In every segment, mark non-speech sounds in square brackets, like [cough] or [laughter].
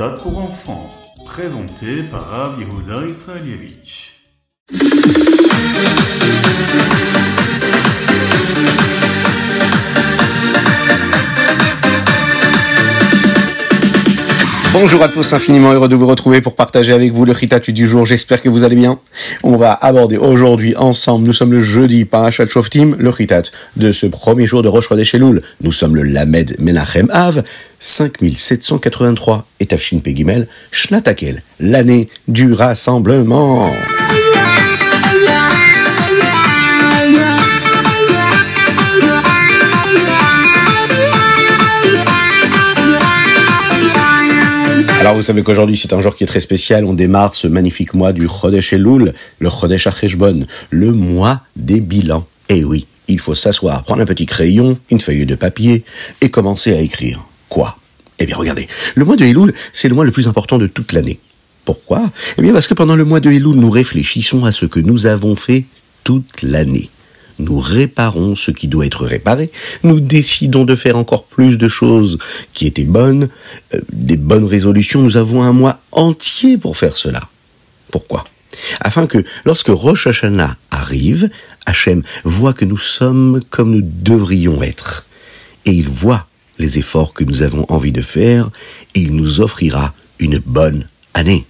Ritat pour enfants, présenté par Rav Israelievich. Bonjour à tous, infiniment heureux de vous retrouver pour partager avec vous le Ritatu du jour. J'espère que vous allez bien. On va aborder aujourd'hui ensemble, nous sommes le jeudi, Parashat Shoftim, le Ritat de ce premier jour de Rosh Chodesh Elul. Nous sommes le Lamed Menachem Av, 5783, et Tafshin Pegimel, Shnatakel, l'année du rassemblement. Alors vous savez qu'aujourd'hui c'est un jour qui est très spécial. On démarre ce magnifique mois du Chodesh Elul, le Chodesh Acheshbon, le mois des bilans. Et oui, il faut s'asseoir, prendre un petit crayon, une feuille de papier et commencer à écrire. Quoi? Eh bien regardez, le mois de Elul, c'est le mois le plus important de toute l'année. Pourquoi? Eh bien parce que pendant le mois de Elul, nous réfléchissons à ce que nous avons fait toute l'année nous réparons ce qui doit être réparé, nous décidons de faire encore plus de choses qui étaient bonnes, euh, des bonnes résolutions, nous avons un mois entier pour faire cela. Pourquoi? Afin que lorsque Rosh Hashanah arrive, Hachem voit que nous sommes comme nous devrions être. Et il voit les efforts que nous avons envie de faire et il nous offrira une bonne année.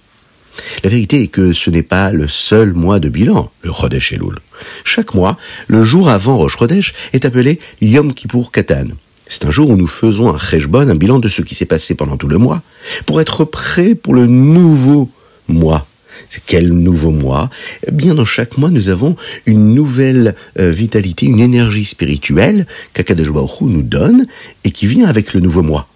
La vérité est que ce n'est pas le seul mois de bilan, le Chodesh Elul. Chaque mois, le jour avant Rosh Chodesh est appelé Yom Kippur Katan. C'est un jour où nous faisons un cheshbon, un bilan de ce qui s'est passé pendant tout le mois, pour être prêts pour le nouveau mois. Quel nouveau mois? Eh bien, dans chaque mois, nous avons une nouvelle euh, vitalité, une énergie spirituelle qu'Akadosh nous donne et qui vient avec le nouveau mois.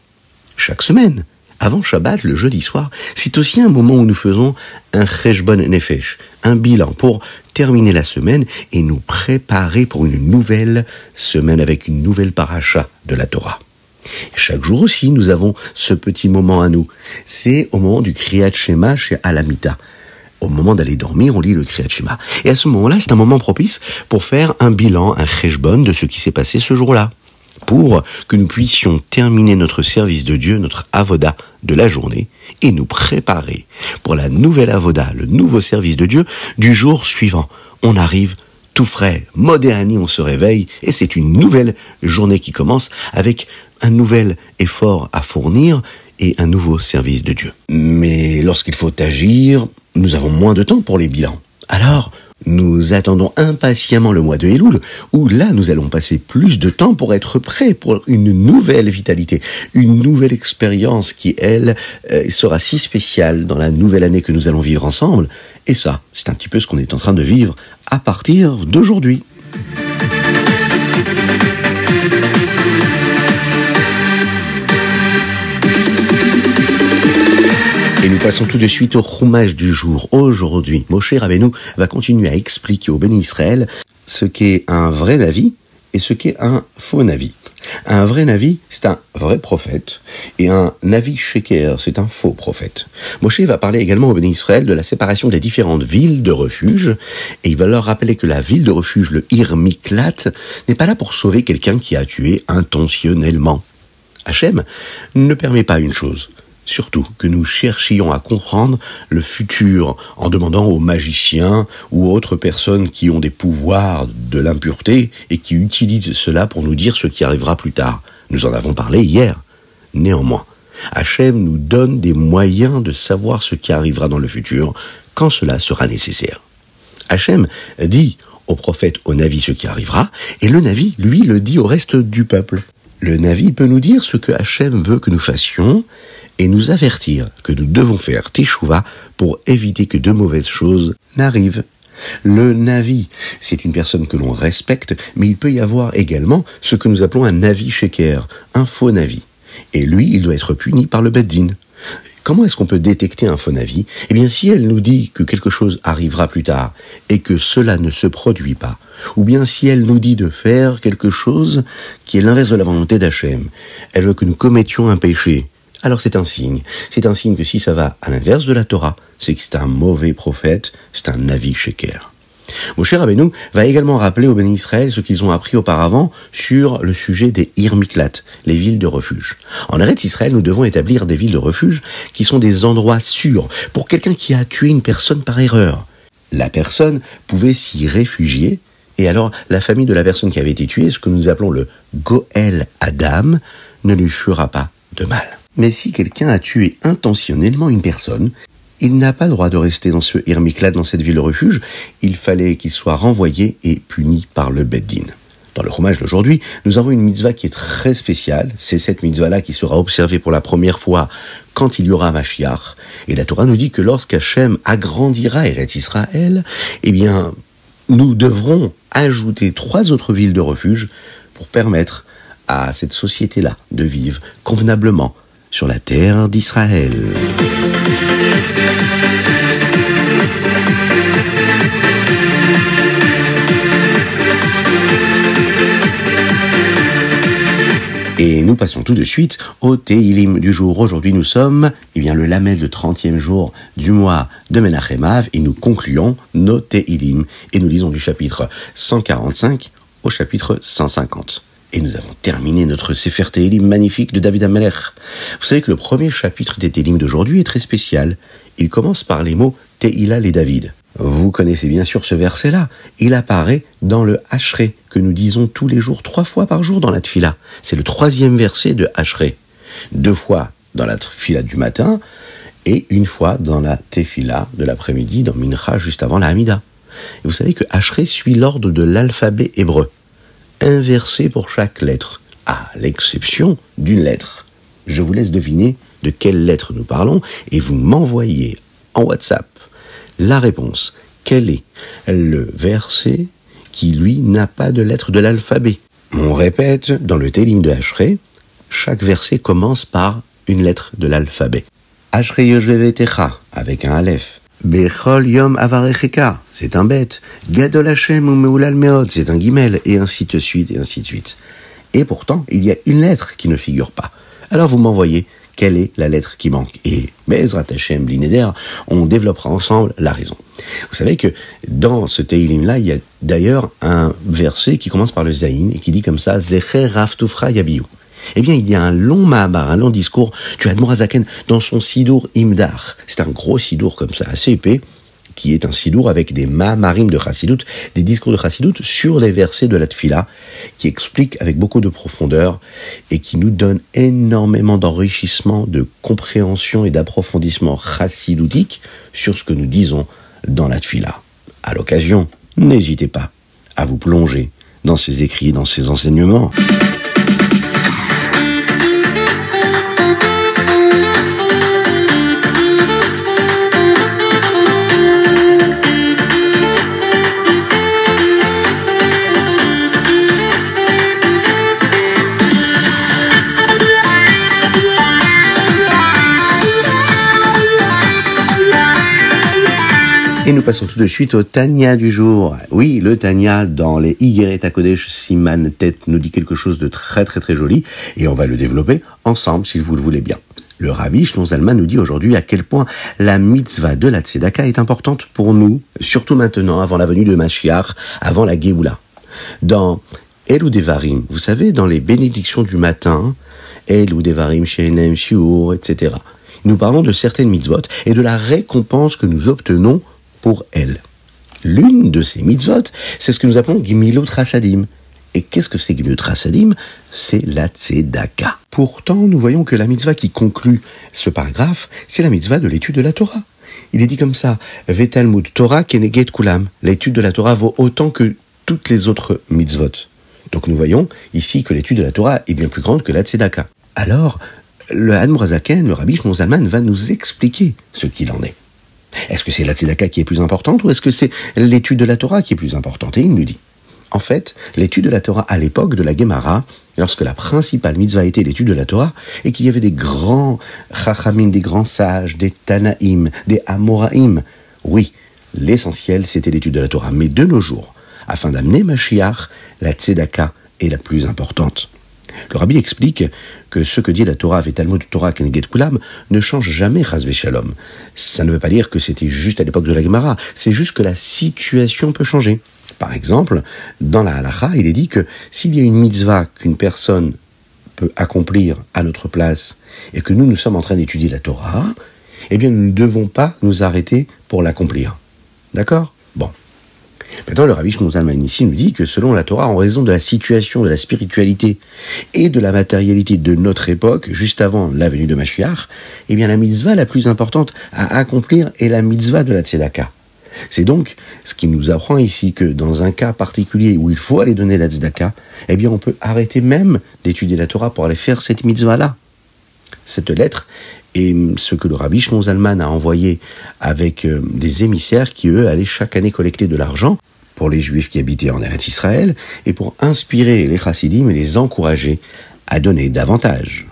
Chaque semaine, avant Shabbat, le jeudi soir, c'est aussi un moment où nous faisons un cheshbon nefesh, un bilan pour terminer la semaine et nous préparer pour une nouvelle semaine avec une nouvelle paracha de la Torah. Chaque jour aussi, nous avons ce petit moment à nous. C'est au moment du Kriyat Shema chez Alamita. Au moment d'aller dormir, on lit le Kriyat Shema. Et à ce moment-là, c'est un moment propice pour faire un bilan, un cheshbon de ce qui s'est passé ce jour-là pour que nous puissions terminer notre service de Dieu, notre avoda de la journée, et nous préparer pour la nouvelle avoda, le nouveau service de Dieu du jour suivant. On arrive tout frais, moderni, on se réveille, et c'est une nouvelle journée qui commence avec un nouvel effort à fournir et un nouveau service de Dieu. Mais lorsqu'il faut agir, nous avons moins de temps pour les bilans. Alors, nous attendons impatiemment le mois de Elul, où là nous allons passer plus de temps pour être prêts pour une nouvelle vitalité, une nouvelle expérience qui, elle, euh, sera si spéciale dans la nouvelle année que nous allons vivre ensemble. Et ça, c'est un petit peu ce qu'on est en train de vivre à partir d'aujourd'hui. Et nous passons tout de suite au roumage du jour. Aujourd'hui, Moshe Rabbeinu va continuer à expliquer au béni Israël ce qu'est un vrai navi et ce qu'est un faux navi. Un vrai navi, c'est un vrai prophète, et un navi sheker, c'est un faux prophète. Moshe va parler également au béni Israël de la séparation des différentes villes de refuge, et il va leur rappeler que la ville de refuge, le Irmiklat, n'est pas là pour sauver quelqu'un qui a tué intentionnellement. Hachem ne permet pas une chose, Surtout que nous cherchions à comprendre le futur en demandant aux magiciens ou autres personnes qui ont des pouvoirs de l'impureté et qui utilisent cela pour nous dire ce qui arrivera plus tard. Nous en avons parlé hier. Néanmoins, Hachem nous donne des moyens de savoir ce qui arrivera dans le futur quand cela sera nécessaire. Hachem dit au prophète au Navi ce qui arrivera, et le Navi, lui, le dit au reste du peuple. Le Navi peut nous dire ce que Hachem veut que nous fassions, et nous avertir que nous devons faire teshuva pour éviter que de mauvaises choses n'arrivent. Le navi, c'est une personne que l'on respecte, mais il peut y avoir également ce que nous appelons un navi sheker, un faux navi. Et lui, il doit être puni par le beddin. Comment est-ce qu'on peut détecter un faux navi? Eh bien, si elle nous dit que quelque chose arrivera plus tard et que cela ne se produit pas, ou bien si elle nous dit de faire quelque chose qui est l'inverse de la volonté d'Hachem, elle veut que nous commettions un péché, alors c'est un signe. C'est un signe que si ça va à l'inverse de la Torah, c'est que c'est un mauvais prophète, c'est un avis sheker. Moshe Rabbeinu va également rappeler aux bénis Israël ce qu'ils ont appris auparavant sur le sujet des Irmiklat, les villes de refuge. En Eretz Israël, nous devons établir des villes de refuge qui sont des endroits sûrs pour quelqu'un qui a tué une personne par erreur. La personne pouvait s'y réfugier et alors la famille de la personne qui avait été tuée, ce que nous appelons le Goel Adam, ne lui fera pas de mal. Mais si quelqu'un a tué intentionnellement une personne, il n'a pas le droit de rester dans ce Irmiklat, dans cette ville de refuge. Il fallait qu'il soit renvoyé et puni par le Beddin. Dans le fromage d'aujourd'hui, nous avons une mitzvah qui est très spéciale. C'est cette mitzvah-là qui sera observée pour la première fois quand il y aura Mashiach. Et la Torah nous dit que lorsqu'Hachem agrandira Eretz Israël, eh bien, nous devrons ajouter trois autres villes de refuge pour permettre à cette société-là de vivre convenablement sur la terre d'Israël. Et nous passons tout de suite au Teilim du jour. Aujourd'hui, nous sommes, eh bien, le Lamel, le 30e jour du mois de Menachemav, et nous concluons nos Teilim. Et nous lisons du chapitre 145 au chapitre 150. Et nous avons terminé notre Sefer Tehillim magnifique de David Amelech. Vous savez que le premier chapitre des Tehillim d'aujourd'hui est très spécial. Il commence par les mots Tehilal et David. Vous connaissez bien sûr ce verset-là. Il apparaît dans le Hachré, que nous disons tous les jours, trois fois par jour dans la Tfila. C'est le troisième verset de Hachré. Deux fois dans la Tfila du matin et une fois dans la Tefila de l'après-midi, dans Mincha, juste avant la Hamida. Et vous savez que Hachré suit l'ordre de l'alphabet hébreu un verset pour chaque lettre, à l'exception d'une lettre. Je vous laisse deviner de quelle lettre nous parlons et vous m'envoyez en WhatsApp la réponse. Quel est le verset qui, lui, n'a pas de lettre de l'alphabet? On répète, dans le Télim de Hachré, chaque verset commence par une lettre de l'alphabet. Hachré Yoshvevetecha, avec un Aleph. Bechol Yom Avarecheka, c'est un bête. Gadol Hashem ou Meulal Meod, c'est un guimel, et ainsi de suite, et ainsi de suite. Et pourtant, il y a une lettre qui ne figure pas. Alors vous m'envoyez quelle est la lettre qui manque. Et Bezrat Hashem, Blinéder, on développera ensemble la raison. Vous savez que dans ce Teilim-là, il y a d'ailleurs un verset qui commence par le Zayin et qui dit comme ça, Zecher Raftufra Yabiou. Eh bien, il y a un long Mahabar, un long discours as Zaken dans son Sidour Imdar. C'est un gros Sidour comme ça, assez épais, qui est un Sidour avec des Mahamarim de Chassidut, des discours de Chassidut sur les versets de la Tfila, qui expliquent avec beaucoup de profondeur et qui nous donne énormément d'enrichissement, de compréhension et d'approfondissement chassidutique sur ce que nous disons dans la Tfila. À l'occasion, n'hésitez pas à vous plonger dans ces écrits, dans ces enseignements. Et nous passons tout de suite au Tania du jour. Oui, le Tania dans les Igeret Kodesh Siman Tête nous dit quelque chose de très très très joli et on va le développer ensemble si vous le voulez bien. Le Rabbi Shlon Zalman nous dit aujourd'hui à quel point la mitzvah de la Tzedaka est importante pour nous, surtout maintenant, avant la venue de Mashiach, avant la Géoula. Dans Elou Devarim, vous savez, dans les bénédictions du matin, Elou Devarim, Shenem, Shiur, etc. Nous parlons de certaines mitzvot et de la récompense que nous obtenons pour elle. L'une de ces mitzvot, c'est ce que nous appelons Gimilot Rasadim. Et qu'est-ce que c'est Gimilot Rasadim C'est la Tzedaka. Pourtant, nous voyons que la mitzvah qui conclut ce paragraphe, c'est la mitzvah de l'étude de la Torah. Il est dit comme ça, Vetalmud Torah Keneget Kulam. L'étude de la Torah vaut autant que toutes les autres mitzvot. Donc nous voyons ici que l'étude de la Torah est bien plus grande que la Tzedaka. Alors, le Hadmorazaken, le Rabbi Shmuel va nous expliquer ce qu'il en est. Est-ce que c'est la tzedaka qui est plus importante ou est-ce que c'est l'étude de la Torah qui est plus importante? Et il nous dit, en fait, l'étude de la Torah à l'époque de la Gemara, lorsque la principale mitzvah était l'étude de la Torah, et qu'il y avait des grands chachamim, des grands sages, des tanaïm, des amoraïm, oui, l'essentiel c'était l'étude de la Torah. Mais de nos jours, afin d'amener Mashiach, la tzedaka est la plus importante. Le rabbi explique que ce que dit la Torah Talmud Torah Keneget Kulam ne change jamais Chazve Shalom. Ça ne veut pas dire que c'était juste à l'époque de la Gemara, c'est juste que la situation peut changer. Par exemple, dans la halacha, il est dit que s'il y a une mitzvah qu'une personne peut accomplir à notre place et que nous, nous sommes en train d'étudier la Torah, eh bien, nous ne devons pas nous arrêter pour l'accomplir. D'accord? Bon. Maintenant, le Rabbi Shmuel ici nous dit que selon la Torah, en raison de la situation, de la spiritualité et de la matérialité de notre époque, juste avant la venue de Mashiach, eh bien la mitzvah la plus importante à accomplir est la mitzvah de la tzedaka. C'est donc ce qui nous apprend ici que dans un cas particulier où il faut aller donner la tzedaka, eh bien on peut arrêter même d'étudier la Torah pour aller faire cette mitzvah-là. Cette lettre et ce que le rabbi Zalman a envoyé avec euh, des émissaires qui, eux, allaient chaque année collecter de l'argent les juifs qui habitaient en Eretz Israël et pour inspirer les chassidim et les encourager à donner davantage.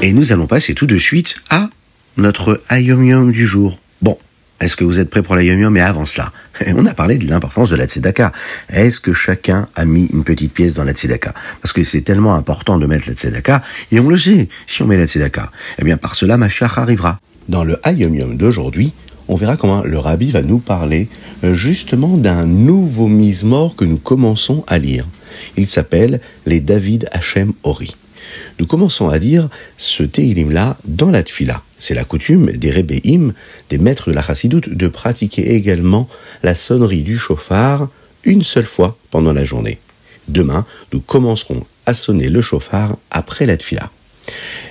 Et nous allons passer tout de suite à notre Ayom du jour. Bon, est-ce que vous êtes prêts pour la Yom Mais avant cela, [laughs] on a parlé de l'importance de la Tzedaka. Est-ce que chacun a mis une petite pièce dans la Tzedaka? Parce que c'est tellement important de mettre la Tzedaka, et on le sait, si on met la Tzedaka, eh bien par cela Mashiach arrivera. Dans le Hayom Yom d'aujourd'hui, on verra comment le Rabbi va nous parler euh, justement d'un nouveau mise-mort que nous commençons à lire. Il s'appelle les David Hachem Ori nous commençons à dire ce Teilim-là dans la Tfila. C'est la coutume des Rebbeim, des maîtres de la Chassidoute, de pratiquer également la sonnerie du chauffard une seule fois pendant la journée. Demain, nous commencerons à sonner le chauffard après la Tfila.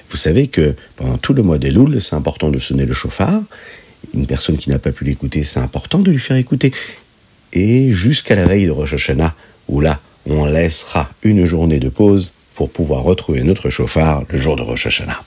Vous savez que pendant tout le mois d'Elul, c'est important de sonner le chauffard. Une personne qui n'a pas pu l'écouter, c'est important de lui faire écouter. Et jusqu'à la veille de Rosh Hashanah, où là, on laissera une journée de pause pour pouvoir retrouver notre chauffard le jour de Rosh Hashanah.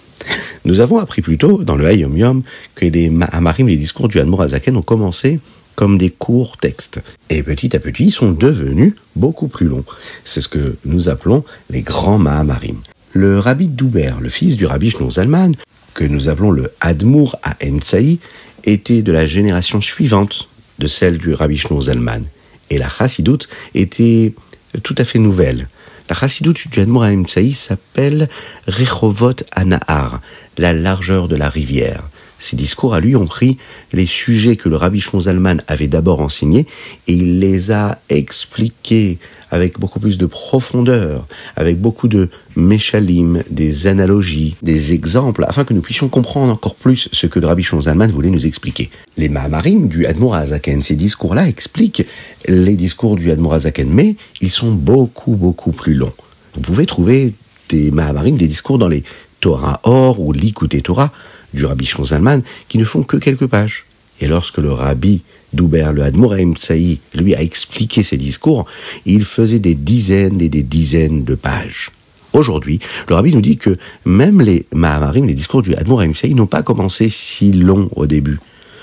Nous avons appris plus tôt, dans le Hayom Yom, que les Amarim, les discours du Admor Azaken ont commencé comme des courts textes. Et petit à petit, ils sont devenus beaucoup plus longs. C'est ce que nous appelons les grands Mahamarim. Le rabbi Douber, le fils du rabbi Zalman, que nous appelons le Admour à Emtsaï, était de la génération suivante de celle du rabbi Zalman. Et la chassidoute était tout à fait nouvelle. La chassidoute du Admour Tsaï s'appelle Rechovot Anahar, la largeur de la rivière. Ses discours à lui ont pris les sujets que le rabbi Zalman avait d'abord enseignés et il les a expliqués avec beaucoup plus de profondeur, avec beaucoup de méchalim, des analogies, des exemples, afin que nous puissions comprendre encore plus ce que le rabbi Zalman voulait nous expliquer. Les Mahamarim du Admour Azaken, ces discours-là expliquent les discours du Admour Azaken, mais ils sont beaucoup, beaucoup plus longs. Vous pouvez trouver des Mahamarim, des discours dans les Torah Or ou l'Ikouté Torah, du rabbi Zalman qui ne font que quelques pages. Et lorsque le rabbi Douber, le Admoraim Tsaï, lui a expliqué ses discours, il faisait des dizaines et des dizaines de pages. Aujourd'hui, le rabbi nous dit que même les Mahamarim, les discours du Admoraim Tsaï, n'ont pas commencé si longs au début.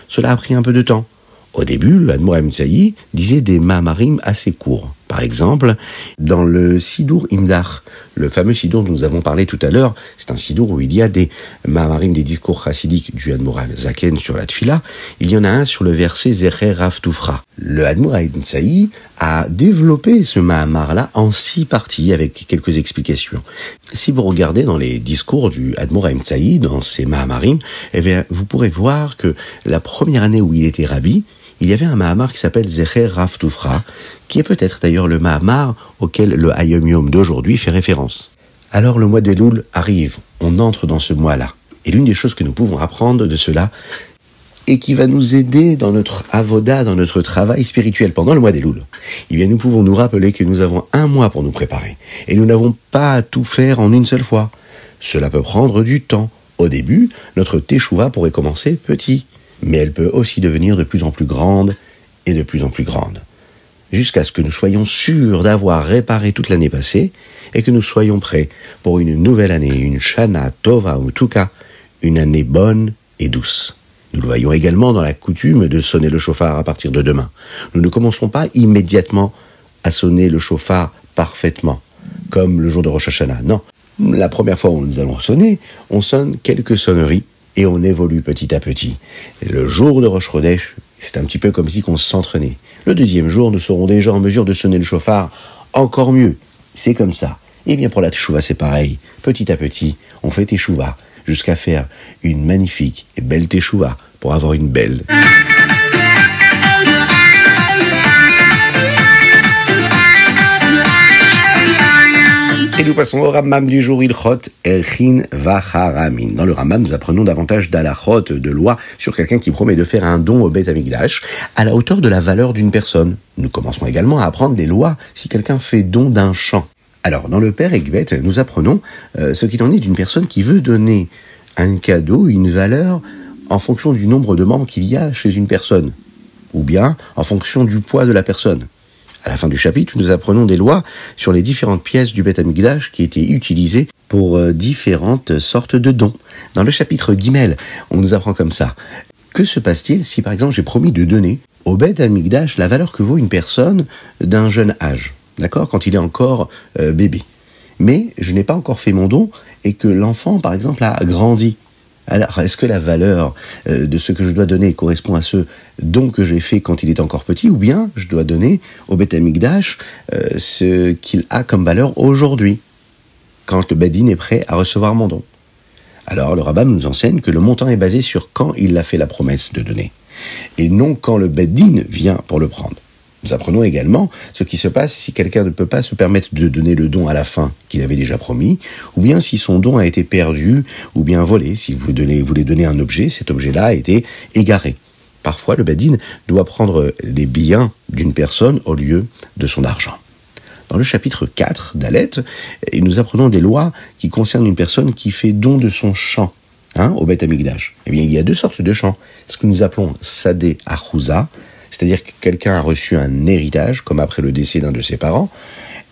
Cela a pris un peu de temps. Au début, le Admoraim Tsaï disait des Mahamarim assez courts. Par exemple, dans le Sidour Imdar, le fameux Sidour dont nous avons parlé tout à l'heure, c'est un Sidour où il y a des Mahamarim, des discours chassidiques du Admoral Zaken sur la Tfila. Il y en a un sur le verset Zecher Rav Toufra. Le Admoral Saï a développé ce Mahamar-là en six parties avec quelques explications. Si vous regardez dans les discours du Admoral Saï, dans ces Mahamarim, eh bien, vous pourrez voir que la première année où il était rabbi, il y avait un Mahamar qui s'appelle Zecher Rav Toufra, qui est peut-être d'ailleurs le Mahamar auquel le Hayom Yom d'aujourd'hui fait référence. Alors le mois de Loul arrive, on entre dans ce mois-là. Et l'une des choses que nous pouvons apprendre de cela, et qui va nous aider dans notre avoda, dans notre travail spirituel pendant le mois des Louls. Eh bien, nous pouvons nous rappeler que nous avons un mois pour nous préparer. Et nous n'avons pas à tout faire en une seule fois. Cela peut prendre du temps. Au début, notre teshuva pourrait commencer petit mais elle peut aussi devenir de plus en plus grande et de plus en plus grande, jusqu'à ce que nous soyons sûrs d'avoir réparé toute l'année passée et que nous soyons prêts pour une nouvelle année, une Shana Tova ou cas, une année bonne et douce. Nous le voyons également dans la coutume de sonner le chauffard à partir de demain. Nous ne commençons pas immédiatement à sonner le chauffard parfaitement, comme le jour de Rosh Hashanah. Non, la première fois où nous allons sonner, on sonne quelques sonneries et on évolue petit à petit. Le jour de Rosh Chodesh, c'est un petit peu comme si on s'entraînait. Le deuxième jour, nous serons déjà en mesure de sonner le chauffard encore mieux. C'est comme ça. Et bien pour la teshuva, c'est pareil. Petit à petit, on fait teshuva jusqu'à faire une magnifique et belle teshuva pour avoir une belle. Et nous passons au Ramam du jour Ilchot Erchin Vacharamin. Dans le Ramam, nous apprenons davantage d'alachot, de loi, sur quelqu'un qui promet de faire un don au Beth Amikdash à la hauteur de la valeur d'une personne. Nous commencerons également à apprendre des lois si quelqu'un fait don d'un champ. Alors, dans le Père Ekbet, nous apprenons euh, ce qu'il en est d'une personne qui veut donner un cadeau, une valeur, en fonction du nombre de membres qu'il y a chez une personne, ou bien en fonction du poids de la personne. À la fin du chapitre, nous apprenons des lois sur les différentes pièces du Beth Amikdash qui étaient utilisées pour euh, différentes sortes de dons. Dans le chapitre Guimel, on nous apprend comme ça. Que se passe-t-il si par exemple j'ai promis de donner au Beth Amikdash la valeur que vaut une personne d'un jeune âge, d'accord, quand il est encore euh, bébé? Mais je n'ai pas encore fait mon don et que l'enfant, par exemple, a grandi. Alors, est-ce que la valeur euh, de ce que je dois donner correspond à ce don que j'ai fait quand il est encore petit, ou bien je dois donner au Beth Amikdash euh, ce qu'il a comme valeur aujourd'hui, quand le Bedin est prêt à recevoir mon don? Alors, le rabbin nous enseigne que le montant est basé sur quand il a fait la promesse de donner, et non quand le Bedin vient pour le prendre. Nous apprenons également ce qui se passe si quelqu'un ne peut pas se permettre de donner le don à la fin qu'il avait déjà promis, ou bien si son don a été perdu, ou bien volé. Si vous voulez donner un objet, cet objet-là a été égaré. Parfois, le badin doit prendre les biens d'une personne au lieu de son argent. Dans le chapitre 4 d'Alet, nous apprenons des lois qui concernent une personne qui fait don de son champ hein, au Beth Amikdash. Eh bien, il y a deux sortes de champs. Ce que nous appelons Sadeh Achouza, c'est-à-dire que quelqu'un a reçu un héritage, comme après le décès d'un de ses parents,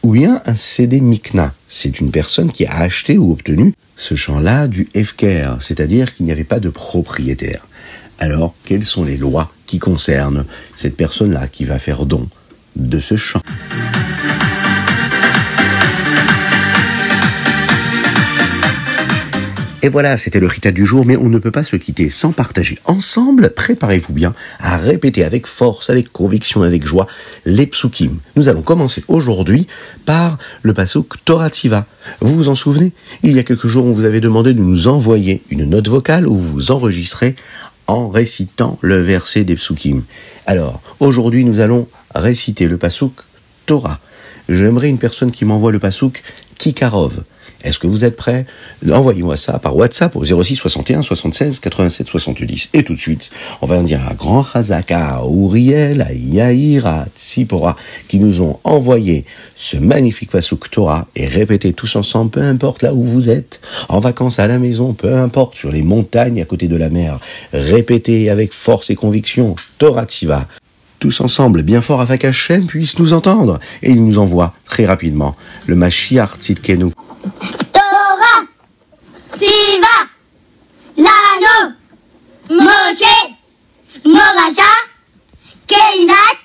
ou bien un CD Mikna. C'est une personne qui a acheté ou obtenu ce champ-là du Efker, c'est-à-dire qu'il n'y avait pas de propriétaire. Alors, quelles sont les lois qui concernent cette personne-là qui va faire don de ce champ? Et voilà, c'était le Rita du jour, mais on ne peut pas se quitter sans partager ensemble. Préparez-vous bien à répéter avec force, avec conviction, avec joie les psukim. Nous allons commencer aujourd'hui par le pasuk Torah Tziva. Vous vous en souvenez? Il y a quelques jours, on vous avait demandé de nous envoyer une note vocale où vous vous enregistrez en récitant le verset des psukim. Alors, aujourd'hui, nous allons réciter le pasuk Torah. J'aimerais une personne qui m'envoie le pasuk Kikarov. Est-ce que vous êtes prêts? Envoyez-moi ça par WhatsApp au 06 61 76 87 70. Et tout de suite, on va dire un grand chazak à Uriel, à Yair, à Tsipora, qui nous ont envoyé ce magnifique Pasuk Torah et répétez tous ensemble, peu importe là où vous êtes, en vacances à la maison, peu importe sur les montagnes à côté de la mer, répétez avec force et conviction Torah Tziva tous ensemble, bien fort afin qu'Hachem puisse nous entendre. Et il nous envoie très rapidement le Mashiach Tzidkenu. Torah, Tiva, Lano, Moshe, Morasha, Keinat,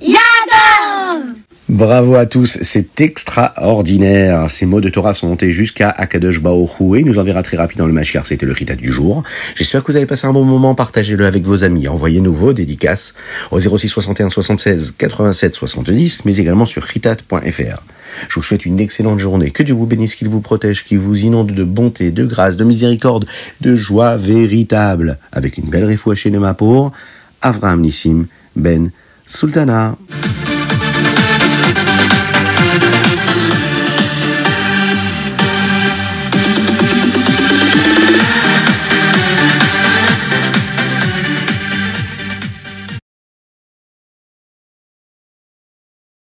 Jacob. Bravo à tous, c'est extraordinaire. Ces mots de Torah sont montés jusqu'à Akadosh Baoru et nous enverra très rapidement le Mashiach. C'était le Rita du jour. J'espère que vous avez passé un bon moment. Partagez-le avec vos amis. Envoyez-nous vos dédicaces au 06 61 76 87 70, mais également sur ritat.fr. Je vous souhaite une excellente journée. Que Dieu vous bénisse, qu'il vous protège, qu'il vous inonde de bonté, de grâce, de miséricorde, de joie véritable. Avec une belle réfouachée de ma pour Avraham Nissim Ben Sultana.